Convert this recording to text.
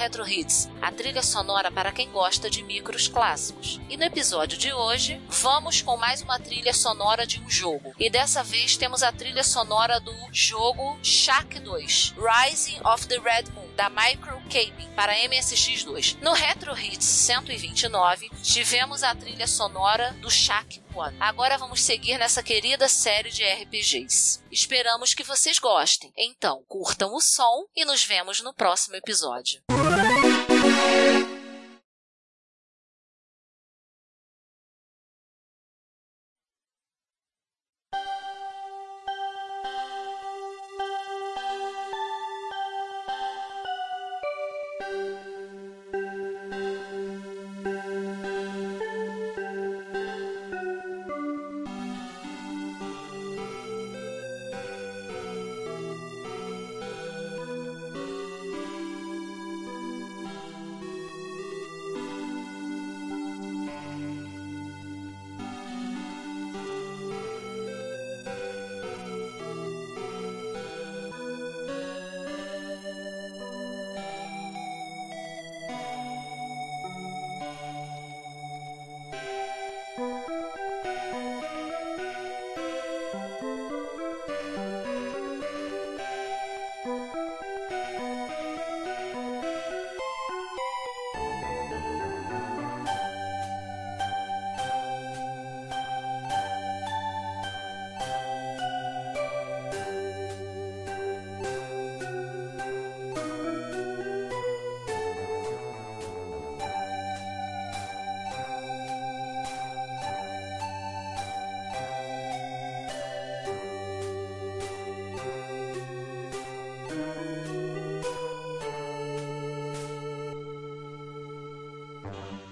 Retro Hits, a trilha sonora para quem gosta de micros clássicos. E no episódio de hoje, vamos com mais uma trilha sonora de um jogo. E dessa vez temos a trilha sonora do jogo Shaq 2, Rising of the Red Moon, da Micro para MSX2. No Retro Hits 129, tivemos a trilha sonora do Shaq One. Agora vamos seguir nessa querida série de RPGs. Esperamos que vocês gostem. Então, curtam o som e nos vemos no próximo episódio. 감사합니다.